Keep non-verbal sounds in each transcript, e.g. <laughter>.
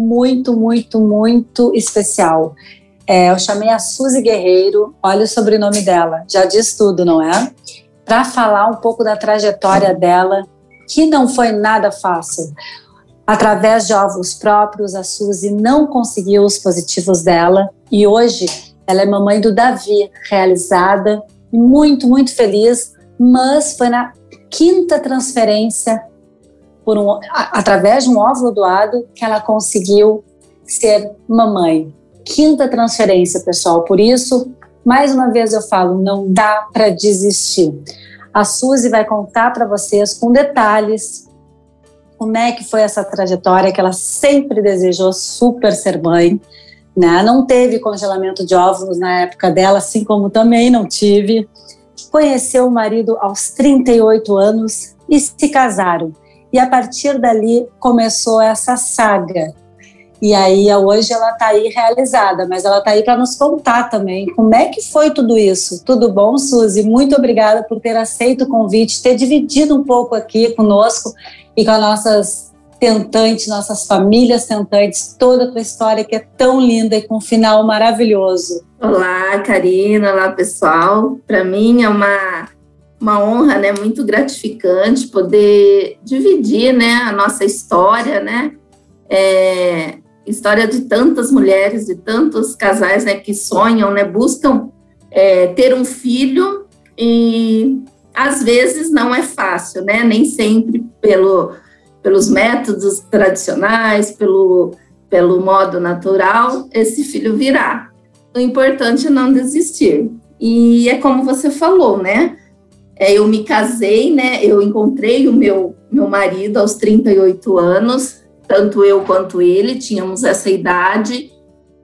muito, muito, muito especial. É, eu chamei a Suzy Guerreiro, olha o sobrenome dela, já diz tudo, não é? Para falar um pouco da trajetória dela, que não foi nada fácil. Através de ovos próprios, a Suzy não conseguiu os positivos dela e hoje ela é mamãe do Davi, realizada, muito, muito feliz, mas foi na quinta transferência por um, através de um óvulo doado que ela conseguiu ser mamãe. Quinta transferência, pessoal. Por isso, mais uma vez eu falo, não dá para desistir. A Suzy vai contar para vocês com detalhes como é que foi essa trajetória que ela sempre desejou super ser mãe, né? Não teve congelamento de óvulos na época dela, assim como também não tive. Conheceu o marido aos 38 anos e se casaram. E a partir dali começou essa saga. E aí hoje ela está aí realizada, mas ela está aí para nos contar também como é que foi tudo isso. Tudo bom, Suzy? Muito obrigada por ter aceito o convite, ter dividido um pouco aqui conosco e com as nossas tentantes, nossas famílias tentantes, toda a tua história que é tão linda e com um final maravilhoso. Olá, Karina, olá pessoal. Para mim é uma uma honra, né, muito gratificante poder dividir, né, a nossa história, né, é, história de tantas mulheres, de tantos casais, né, que sonham, né, buscam é, ter um filho e às vezes não é fácil, né, nem sempre pelo, pelos métodos tradicionais, pelo, pelo modo natural, esse filho virá. O importante é não desistir. E é como você falou, né, é, eu me casei, né? Eu encontrei o meu, meu marido aos 38 anos, tanto eu quanto ele tínhamos essa idade.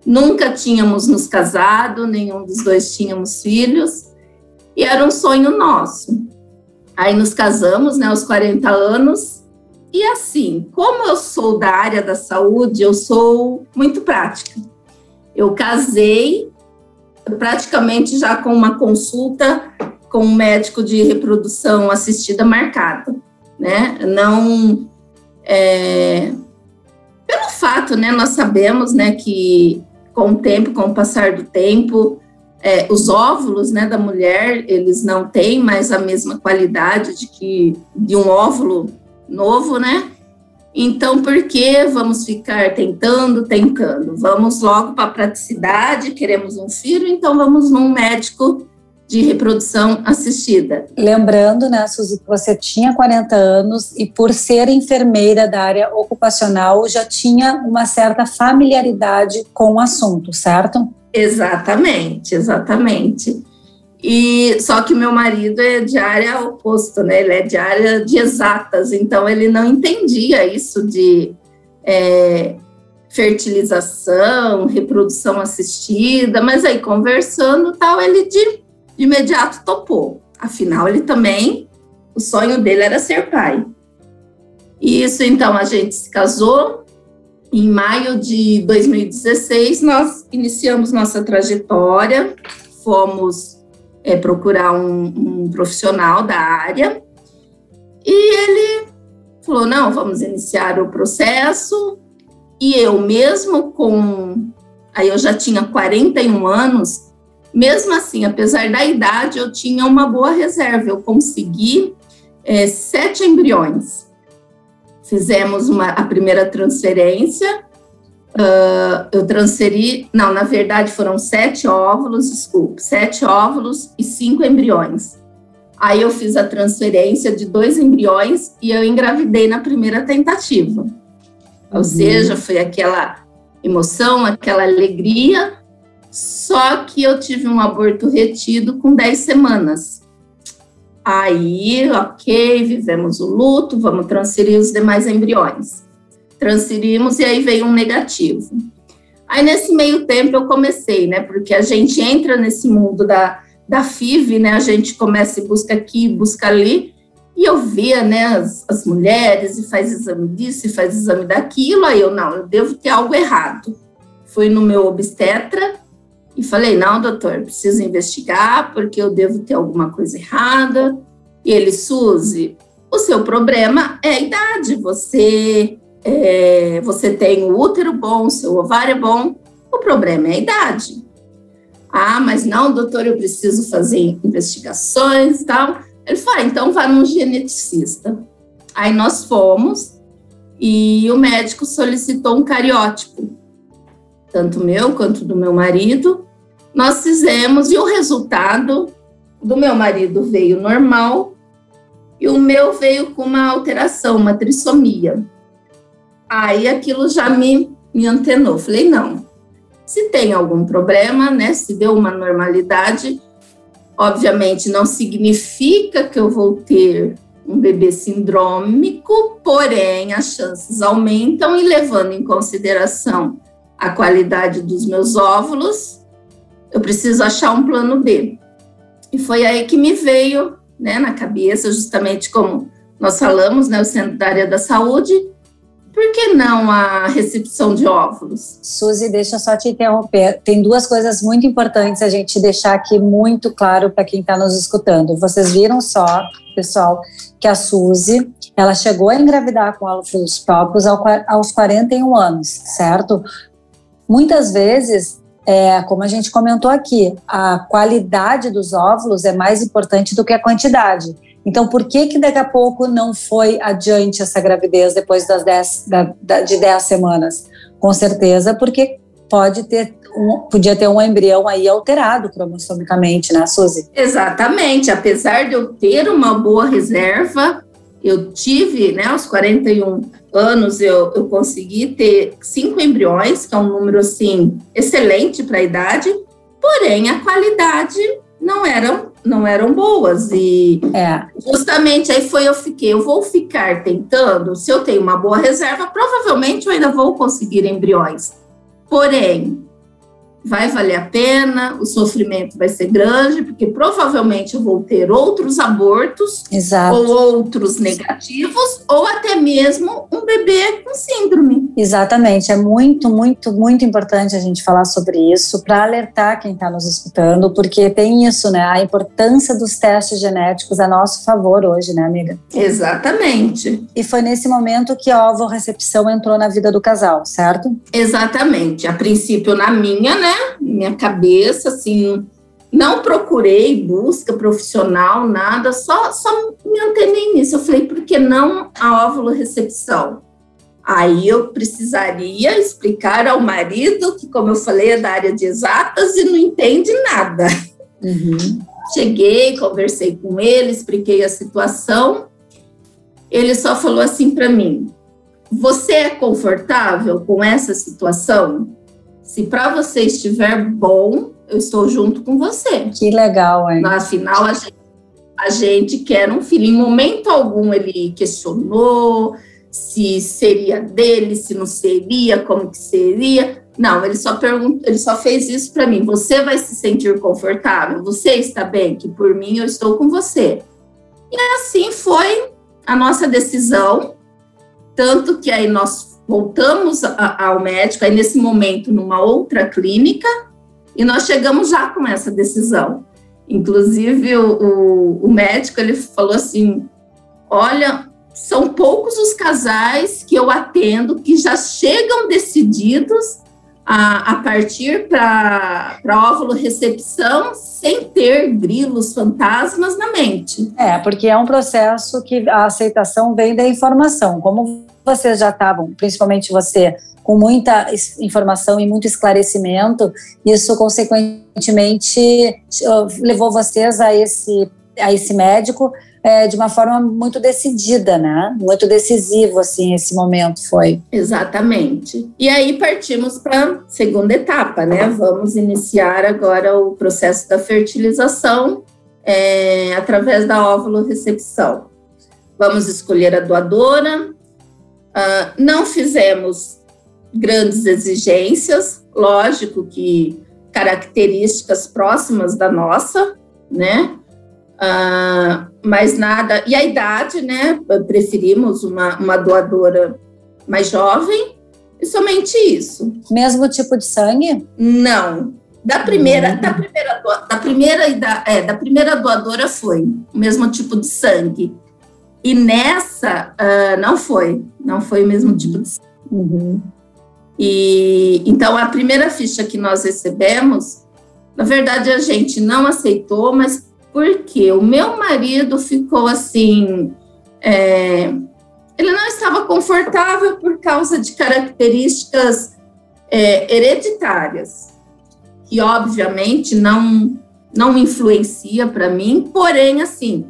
Nunca tínhamos nos casado, nenhum dos dois tínhamos filhos, e era um sonho nosso. Aí nos casamos, né, aos 40 anos, e assim, como eu sou da área da saúde, eu sou muito prática. Eu casei praticamente já com uma consulta com um médico de reprodução assistida marcado, né? Não é, pelo fato, né? Nós sabemos, né, que com o tempo, com o passar do tempo, é, os óvulos, né, da mulher, eles não têm mais a mesma qualidade de que de um óvulo novo, né? Então, por que vamos ficar tentando, tentando? Vamos logo para a praticidade, queremos um filho, então vamos num médico de reprodução assistida. Lembrando, né, Suzy, que você tinha 40 anos e por ser enfermeira da área ocupacional já tinha uma certa familiaridade com o assunto, certo? Exatamente, exatamente. E só que meu marido é de área oposto, né? Ele é de área de exatas, então ele não entendia isso de é, fertilização, reprodução assistida, mas aí conversando tal, ele de de imediato topou. Afinal, ele também, o sonho dele era ser pai. E isso, então, a gente se casou. Em maio de 2016, nós iniciamos nossa trajetória, fomos é, procurar um, um profissional da área e ele falou: não, vamos iniciar o processo. E eu, mesmo com. Aí eu já tinha 41 anos, mesmo assim, apesar da idade, eu tinha uma boa reserva. Eu consegui é, sete embriões. Fizemos uma, a primeira transferência. Uh, eu transferi, não, na verdade foram sete óvulos, desculpe, sete óvulos e cinco embriões. Aí eu fiz a transferência de dois embriões e eu engravidei na primeira tentativa. Ou uhum. seja, foi aquela emoção, aquela alegria, só que eu tive um aborto retido com 10 semanas. Aí, ok, vivemos o luto, vamos transferir os demais embriões. Transferimos e aí veio um negativo. Aí, nesse meio tempo, eu comecei, né? Porque a gente entra nesse mundo da, da FIV, né? A gente começa e busca aqui, busca ali. E eu via, né, as, as mulheres, e faz exame disso, e faz exame daquilo. Aí eu, não, eu devo ter algo errado. Fui no meu obstetra e falei, não, doutor, preciso investigar, porque eu devo ter alguma coisa errada. E ele, Suzy, o seu problema é a idade. Você, é, você tem o útero bom, seu ovário é bom. O problema é a idade. Ah, mas não, doutor, eu preciso fazer investigações e tal. Ele falou, ah, então vá num geneticista. Aí nós fomos e o médico solicitou um cariótipo, tanto meu quanto do meu marido. Nós fizemos e o resultado do meu marido veio normal e o meu veio com uma alteração, uma trissomia. Aí aquilo já me, me antenou. Falei, não, se tem algum problema, né, se deu uma normalidade, obviamente não significa que eu vou ter um bebê sindrômico, porém as chances aumentam e levando em consideração a qualidade dos meus óvulos, eu preciso achar um plano B. E foi aí que me veio né, na cabeça, justamente como nós falamos, né, o Centro da Área da Saúde, por que não a recepção de óvulos? Suzy, deixa eu só te interromper. Tem duas coisas muito importantes a gente deixar aqui muito claro para quem está nos escutando. Vocês viram só, pessoal, que a Suzy, ela chegou a engravidar com óvulos próprios aos 41 anos, certo? Muitas vezes é, como a gente comentou aqui, a qualidade dos óvulos é mais importante do que a quantidade. Então, por que que daqui a pouco não foi adiante essa gravidez depois das da, da, de 10 semanas? Com certeza, porque pode ter um, podia ter um embrião aí alterado cromossomicamente, né, Suzy? Exatamente. Apesar de eu ter uma boa reserva, eu tive, né, aos 41 anos, eu, eu consegui ter cinco embriões, que é um número, assim, excelente para a idade, porém, a qualidade não eram, não eram boas. E é. justamente aí foi eu fiquei, eu vou ficar tentando, se eu tenho uma boa reserva, provavelmente eu ainda vou conseguir embriões. Porém, vai valer a pena, o sofrimento vai ser grande, porque provavelmente eu vou ter outros abortos, Exato. ou outros negativos, ou até mesmo um bebê com síndrome. Exatamente, é muito, muito, muito importante a gente falar sobre isso para alertar quem está nos escutando, porque tem isso, né? A importância dos testes genéticos a nosso favor hoje, né, amiga? Exatamente. E foi nesse momento que a ovo-recepção entrou na vida do casal, certo? Exatamente. A princípio na minha, né? Minha cabeça, assim, não procurei busca profissional, nada, só, só me antenei nisso. Eu falei, por que não a óvulo recepção? Aí eu precisaria explicar ao marido, que, como eu falei, é da área de exatas e não entende nada. Uhum. Cheguei, conversei com ele, expliquei a situação. Ele só falou assim para mim: Você é confortável com essa situação? Se para você estiver bom, eu estou junto com você. Que legal, hein? Afinal, a gente, a gente quer um filho. Em momento algum ele questionou se seria dele, se não seria, como que seria. Não, ele só perguntou, ele só fez isso para mim. Você vai se sentir confortável? Você está bem? Que por mim eu estou com você. E assim foi a nossa decisão, tanto que aí nós voltamos a, ao médico, aí nesse momento numa outra clínica, e nós chegamos já com essa decisão. Inclusive, o, o, o médico ele falou assim: olha, são poucos os casais que eu atendo que já chegam decididos a, a partir para óvulo recepção sem ter grilos, fantasmas na mente. É, porque é um processo que a aceitação vem da informação. Como vocês já estavam, principalmente você, com muita informação e muito esclarecimento, isso consequentemente levou vocês a esse, a esse médico é, de uma forma muito decidida, né? Muito decisivo, assim, esse momento foi. Exatamente. E aí partimos para a segunda etapa, né? Vamos iniciar agora o processo da fertilização é, através da óvulo recepção. Vamos escolher a doadora, Uh, não fizemos grandes exigências, lógico que características próximas da nossa, né? Uh, mas nada. E a idade, né? Preferimos uma, uma doadora mais jovem e somente isso. Mesmo tipo de sangue? Não. Da primeira, uhum. da primeira, da primeira, da, é, da primeira doadora foi o mesmo tipo de sangue. E nessa uh, não foi, não foi o mesmo tipo de. Uhum. E então a primeira ficha que nós recebemos, na verdade a gente não aceitou, mas porque o meu marido ficou assim, é, ele não estava confortável por causa de características é, hereditárias, que obviamente não não influencia para mim, porém assim,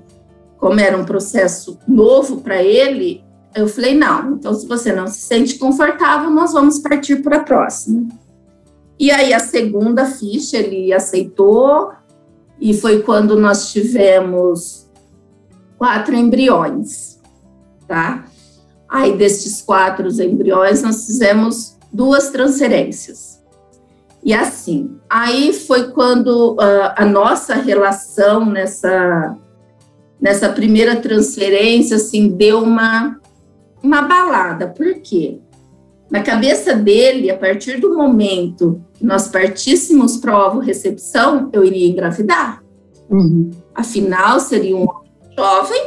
como era um processo novo para ele, eu falei, não, então se você não se sente confortável, nós vamos partir para a próxima. E aí a segunda ficha ele aceitou, e foi quando nós tivemos quatro embriões, tá? Aí destes quatro embriões nós fizemos duas transferências. E assim, aí foi quando uh, a nossa relação nessa nessa primeira transferência assim deu uma uma balada. Por quê? Na cabeça dele, a partir do momento que nós partíssemos para o recepção, eu iria engravidar. Uhum. Afinal, seria um jovem,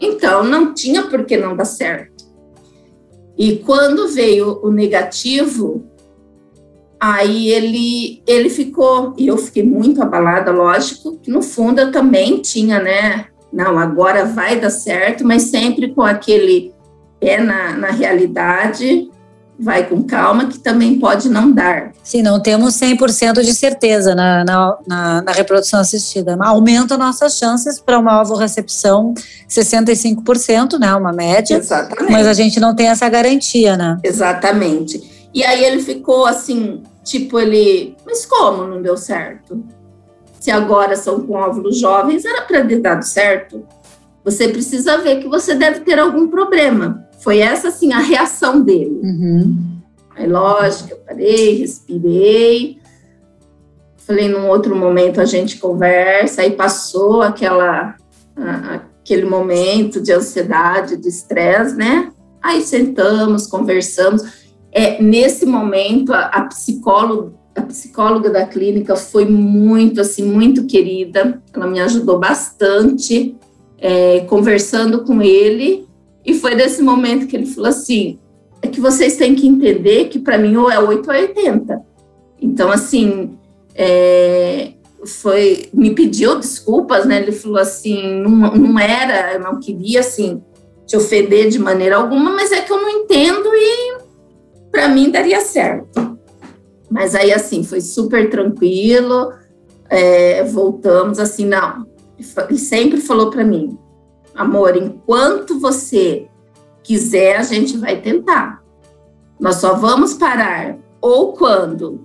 então não tinha por que não dar certo. E quando veio o negativo, aí ele, ele ficou, e eu fiquei muito abalada, lógico, que no fundo eu também tinha, né? Não, agora vai dar certo, mas sempre com aquele é na, na realidade, vai com calma, que também pode não dar. Sim, não temos 100% de certeza na, na, na, na, reprodução assistida. Aumenta nossas chances para uma ovo-recepção 65%, né, uma média. Exatamente. Mas a gente não tem essa garantia, né? Exatamente. E aí ele ficou assim, tipo, ele, mas como não deu certo? Se agora são com óvulos jovens, era para ter dado certo. Você precisa ver que você deve ter algum problema. Foi essa, assim, a reação dele. Uhum. Aí, lógico, eu parei, respirei. Falei, num outro momento a gente conversa. Aí passou aquela, aquele momento de ansiedade, de estresse, né? Aí sentamos, conversamos. É, nesse momento, a, a psicóloga a psicóloga da clínica foi muito, assim, muito querida. Ela me ajudou bastante, é, conversando com ele. E foi desse momento que ele falou assim: é que vocês têm que entender que para mim ou é 8 ou 80. Então, assim, é, foi, me pediu desculpas, né? Ele falou assim: não, não era, eu não queria, assim, te ofender de maneira alguma, mas é que eu não entendo e para mim daria certo. Mas aí, assim, foi super tranquilo, é, voltamos assim, não. Ele sempre falou para mim: amor, enquanto você quiser, a gente vai tentar. Nós só vamos parar ou quando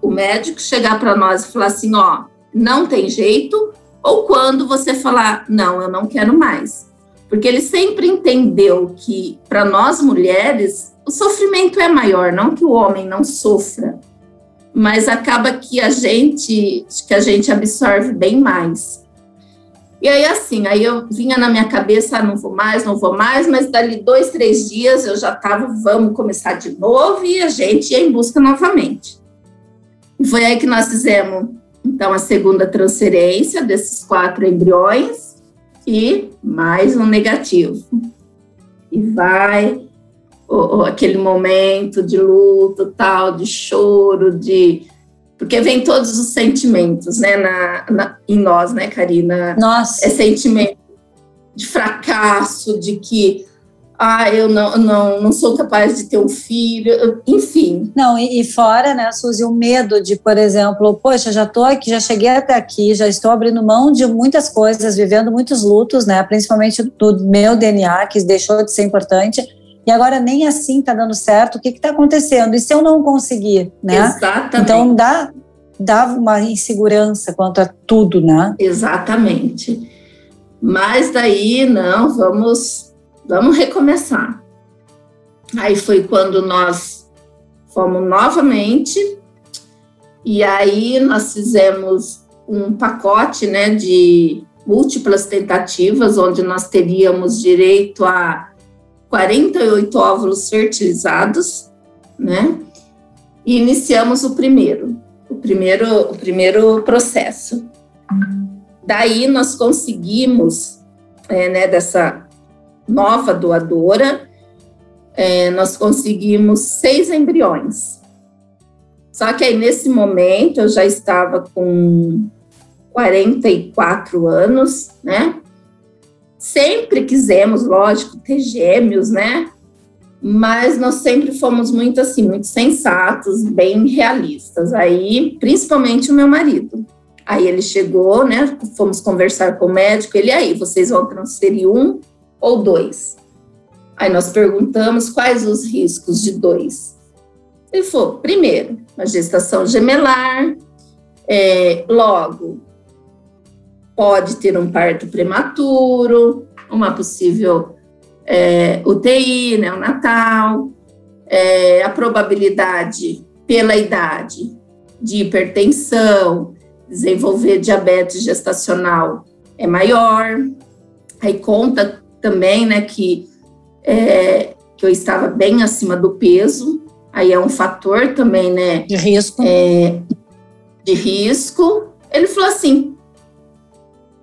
o médico chegar para nós e falar assim, ó, não tem jeito, ou quando você falar, não, eu não quero mais. Porque ele sempre entendeu que para nós mulheres o sofrimento é maior, não que o homem não sofra, mas acaba que a gente que a gente absorve bem mais. E aí, assim, aí eu vinha na minha cabeça, ah, não vou mais, não vou mais, mas dali dois, três dias eu já estava, vamos começar de novo, e a gente ia em busca novamente. E foi aí que nós fizemos, então, a segunda transferência desses quatro embriões e mais um negativo. E vai o, aquele momento de luto, tal, de choro, de porque vem todos os sentimentos, né, na, na, em nós, né, Karina? Nossa. É sentimento de fracasso, de que ah, eu não, não, não sou capaz de ter um filho, enfim. Não, e, e, fora, né, Suzy, o medo de, por exemplo, poxa, já estou aqui, já cheguei até aqui, já estou abrindo mão de muitas coisas, vivendo muitos lutos, né, principalmente do meu DNA, que deixou de ser importante, e agora nem assim está dando certo, o que está acontecendo? E se eu não conseguir, né? Exatamente. Então dá, dá uma insegurança quanto a tudo, né? Exatamente. Mas daí, não, vamos, vamos recomeçar. Aí foi quando nós fomos novamente, e aí nós fizemos um pacote né, de múltiplas tentativas, onde nós teríamos direito a 48 óvulos fertilizados, né? E iniciamos o primeiro, o primeiro, o primeiro processo. Daí nós conseguimos, é, né, dessa nova doadora, é, nós conseguimos seis embriões. Só que aí nesse momento eu já estava com 44 anos, né? Sempre quisemos, lógico, ter gêmeos, né? Mas nós sempre fomos muito assim, muito sensatos, bem realistas. Aí, principalmente o meu marido. Aí ele chegou, né? Fomos conversar com o médico. Ele aí, vocês vão transferir um ou dois? Aí nós perguntamos quais os riscos de dois. Ele falou: primeiro, uma gestação gemelar, é, logo pode ter um parto prematuro, uma possível é, UTI neonatal, é, a probabilidade pela idade de hipertensão, desenvolver diabetes gestacional é maior. Aí conta também, né, que, é, que eu estava bem acima do peso, aí é um fator também, né? De risco. É, de risco. Ele falou assim,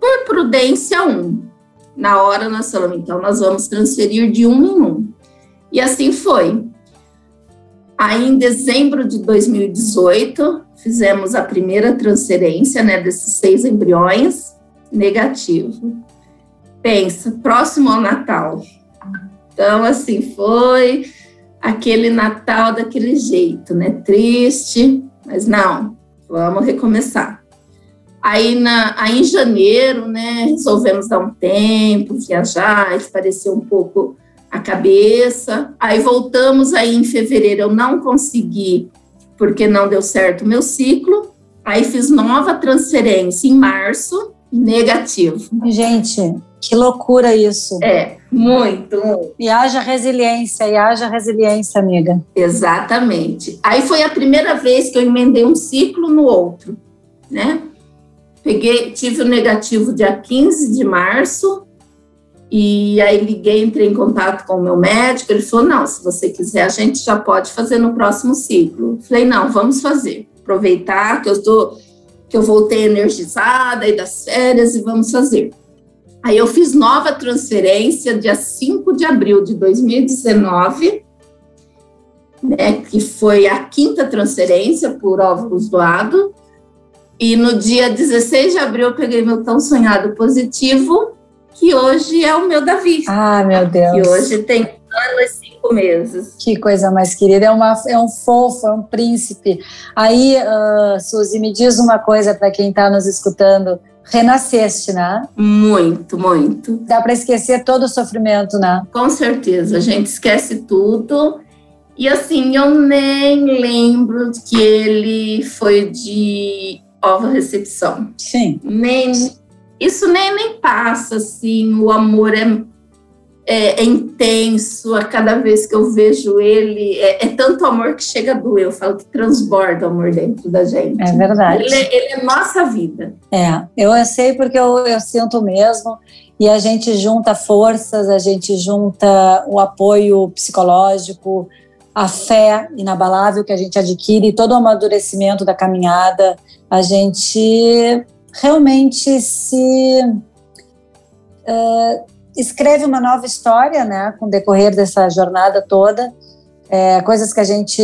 por prudência, um. Na hora nós falamos, então nós vamos transferir de um em um. E assim foi. Aí, em dezembro de 2018, fizemos a primeira transferência né, desses seis embriões, negativo. Pensa, próximo ao Natal. Então, assim, foi aquele Natal daquele jeito, né? Triste, mas não, vamos recomeçar. Aí, na, aí em janeiro, né, resolvemos dar um tempo, viajar, esparecer um pouco a cabeça. Aí voltamos aí em fevereiro, eu não consegui, porque não deu certo o meu ciclo. Aí fiz nova transferência em março, negativo. Gente, que loucura isso. É, muito, muito. E haja resiliência, e haja resiliência, amiga. Exatamente. Aí foi a primeira vez que eu emendei um ciclo no outro, né? Peguei, tive o negativo dia 15 de março, e aí liguei, entrei em contato com o meu médico, ele falou, não, se você quiser, a gente já pode fazer no próximo ciclo. Falei, não, vamos fazer. Aproveitar que eu estou, que eu voltei energizada e das férias e vamos fazer. Aí eu fiz nova transferência dia 5 de abril de 2019, né, que foi a quinta transferência por óvulos doados. E no dia 16 de abril eu peguei meu tão sonhado positivo que hoje é o meu Davi. Ah, meu Deus. Que hoje tem ano e cinco meses. Que coisa mais querida. É, uma, é um fofo, é um príncipe. Aí, uh, Suzy, me diz uma coisa para quem está nos escutando. Renasceste, né? Muito, muito. Dá para esquecer todo o sofrimento, né? Com certeza. A gente esquece tudo. E assim, eu nem lembro que ele foi de ovo recepção. Sim. Nem isso nem, nem passa, assim, o amor é, é, é, intenso, a cada vez que eu vejo ele, é, é, tanto amor que chega a doer, eu falo que transborda o amor dentro da gente. É verdade. Ele, é, ele é nossa vida. É, eu sei porque eu, eu sinto mesmo, e a gente junta forças, a gente junta o apoio psicológico, a fé inabalável que a gente adquire, todo o amadurecimento da caminhada, a gente realmente se uh, escreve uma nova história, né, com o decorrer dessa jornada toda. É, coisas que a gente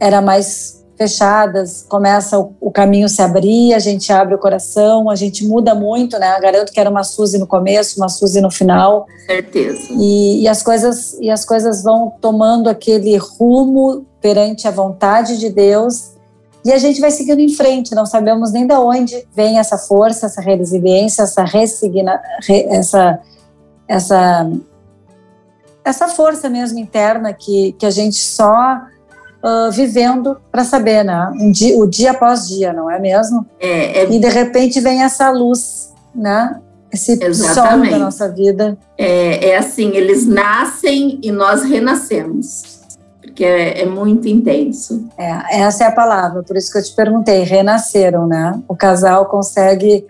era mais fechadas, começa o, o, caminho se abrir, a gente abre o coração, a gente muda muito, né? Garanto que era uma Suzy no começo, uma Suzy no final. Certeza. E, e, as coisas e as coisas vão tomando aquele rumo perante a vontade de Deus e a gente vai seguindo em frente, não sabemos nem de onde vem essa força, essa resiliência, essa resigna, essa, essa, essa força mesmo interna que, que a gente só uh, vivendo para saber, né? Um dia, o dia após dia, não é mesmo? É, é... E de repente vem essa luz, né? Esse Exatamente. sol da nossa vida. É, é assim, eles nascem e nós renascemos. porque é, é, muito intenso. É, essa é a palavra, por isso que eu te perguntei, renasceram, né? O casal consegue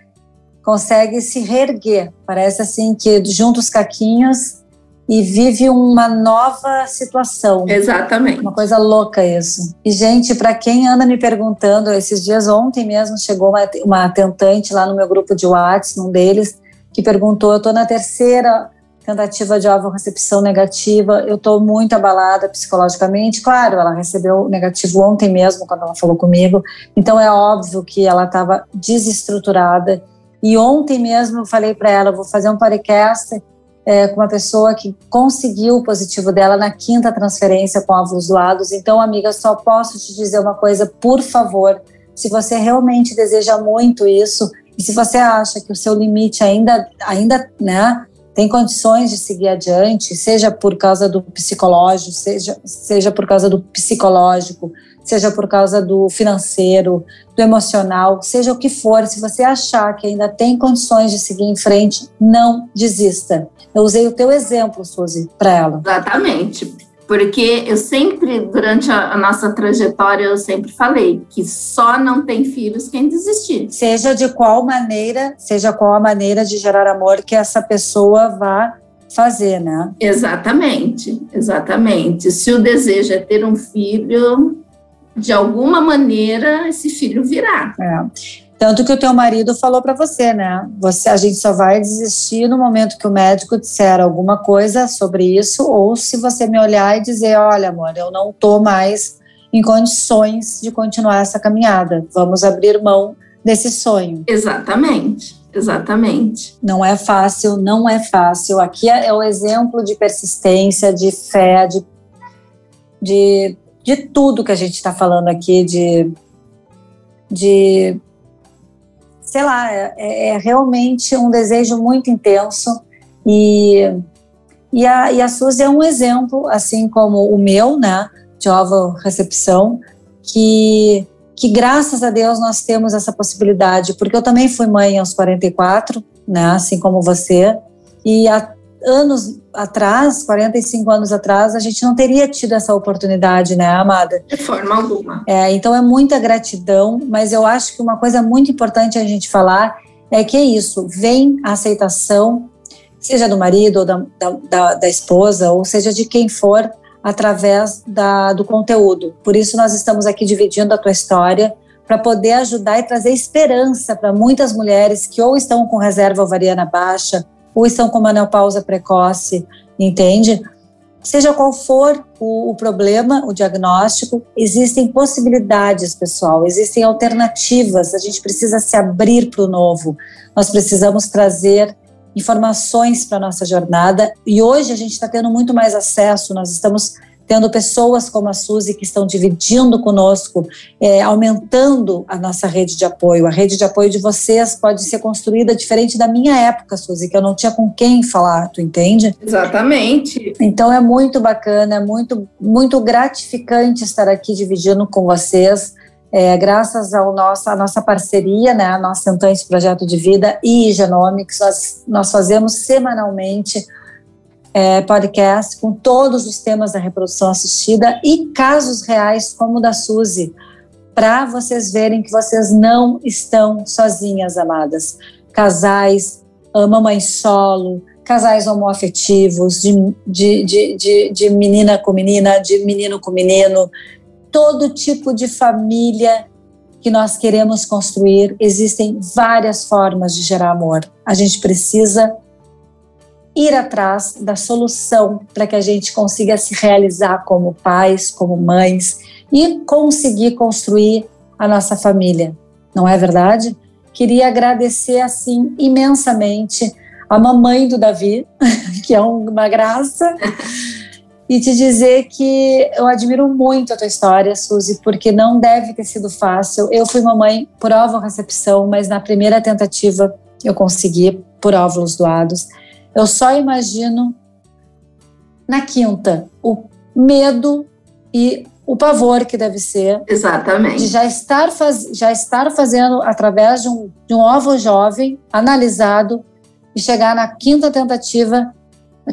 consegue se reerguer. Parece assim que junta os caquinhos e vive uma nova situação. Exatamente. Uma coisa louca isso. E, gente, para quem anda me perguntando, esses dias ontem mesmo chegou uma, uma tentante lá no meu grupo de WhatsApp, num deles, que perguntou: eu estou na terceira tentativa de recepção negativa, eu estou muito abalada psicologicamente. Claro, ela recebeu negativo ontem mesmo, quando ela falou comigo, então é óbvio que ela estava desestruturada. E ontem mesmo eu falei para ela: vou fazer um podcast é, com uma pessoa que conseguiu o positivo dela na quinta transferência com óvulos doados. Então, amiga, só posso te dizer uma coisa, por favor, se você realmente deseja muito isso e se você acha que o seu limite ainda, ainda, né, tem condições de seguir adiante, seja por causa do psicológico, seja, seja por causa do psicológico, seja por causa do financeiro, do emocional, seja o que for, se você achar que ainda tem condições de seguir em frente, não desista. Eu usei o teu exemplo, Suzy, para ela. Exatamente. Porque eu sempre, durante a, nossa trajetória, eu sempre falei que só não tem filhos quem desistir. Seja de qual maneira, seja qual a maneira de gerar amor que essa pessoa vá fazer, né? Exatamente, exatamente. Se o desejo é ter um filho, de alguma maneira esse filho virá. É. Tanto que o teu marido falou para você, né? Você, a gente só vai desistir no momento que o médico disser alguma coisa sobre isso, ou se você me olhar e dizer, olha, amor, eu não tô mais em condições de continuar essa caminhada. Vamos abrir mão desse sonho. Exatamente. Exatamente. Não é fácil, não é fácil. Aqui é, é o exemplo de persistência, de fé, de, de de tudo que a gente está falando aqui, de, de sei lá, é, é, realmente um desejo muito intenso. E, e, a, e a Suzy é um exemplo, assim como o meu, né, de ovo recepção, que, que graças a Deus nós temos essa possibilidade, porque eu também fui mãe aos 44, né, assim como você, e a, anos atrás, 45 anos atrás, a gente não teria tido essa oportunidade, né, Amada? De forma alguma. É, então é muita gratidão, mas eu acho que uma coisa muito importante a gente falar é que é isso, vem a aceitação, seja do marido ou da, da, da esposa, ou seja de quem for, através da, do conteúdo. Por isso nós estamos aqui dividindo a tua história, para poder ajudar e trazer esperança para muitas mulheres que ou estão com reserva ovariana baixa, ou estão com menopausa precoce, entende? Seja qual for o, o, problema, o diagnóstico, existem possibilidades, pessoal, existem alternativas. A gente precisa se abrir para o novo. Nós precisamos trazer informações para nossa jornada e hoje a gente está tendo muito mais acesso. Nós estamos tendo pessoas como a Suzy que estão dividindo conosco, é, aumentando a nossa rede de apoio. A rede de apoio de vocês pode ser construída diferente da minha época, Suzy, que eu não tinha com quem falar, tu entende? Exatamente. Então é muito bacana, é muito, muito gratificante estar aqui dividindo com vocês. É, graças ao nosso, à nossa parceria, né, a nossa Sentante Projeto de Vida e Genomics, nós, nós fazemos semanalmente é, podcast com todos os temas da reprodução assistida e casos reais como o da Suzy, para vocês verem que vocês não estão sozinhas, amadas. Casais, mamãe solo, casais homoafetivos, de, de, de, de, de menina com menina, de menino com menino, todo tipo de família que nós queremos construir. Existem várias formas de gerar amor. A gente precisa ir atrás da solução para que a gente consiga se realizar como pais, como mães e conseguir construir a nossa família. Não é verdade? Queria agradecer assim imensamente a mamãe do Davi, <laughs> que é uma graça, e te dizer que eu admiro muito a tua história, Suzy, porque não deve ter sido fácil. Eu fui mamãe por óvulo recepção, mas na primeira tentativa eu consegui por óvulos doados. Eu só imagino na quinta o medo e o pavor que deve ser. Exatamente. De já estar, faz, já estar fazendo através de um, de um ovo jovem, analisado, e chegar na quinta tentativa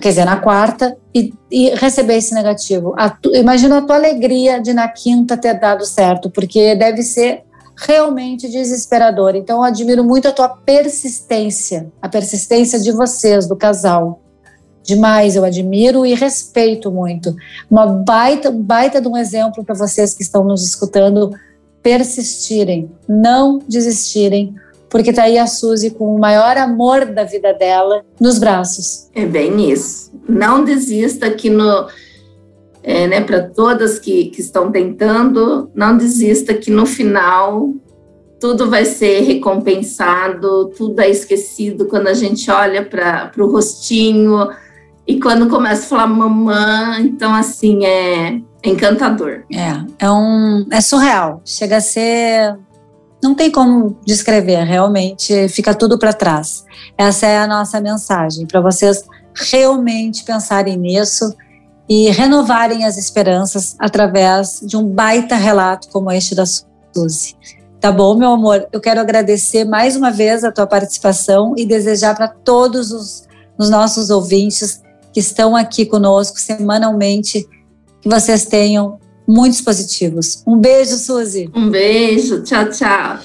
quer dizer, na quarta, e, e receber esse negativo. A tu, imagina a tua alegria de na quinta ter dado certo, porque deve ser realmente desesperador. Então, eu admiro muito a tua persistência, a persistência de vocês, do casal. Demais, eu admiro e respeito muito. Uma baita, baita de um exemplo para vocês que estão nos escutando persistirem, não desistirem, porque está aí a Suzy com o maior amor da vida dela nos braços. É bem isso. Não desista que no é, né, para todas que, que estão tentando, não desista que no final tudo vai ser recompensado, tudo é esquecido quando a gente olha para o rostinho e quando começa a falar mamãe, então assim é, é encantador. É, é um é surreal. Chega a ser não tem como descrever, realmente fica tudo para trás. Essa é a nossa mensagem para vocês realmente pensarem nisso e renovarem as esperanças através de um baita relato como este da Suzy. Tá bom, meu amor? Eu quero agradecer mais uma vez a tua participação e desejar para todos os, os nossos ouvintes que estão aqui conosco semanalmente que vocês tenham muitos positivos. Um beijo, Suzy. Um beijo. Tchau, tchau.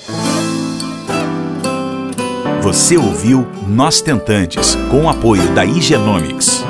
Você ouviu Nós Tentantes, com o apoio da Igenomics.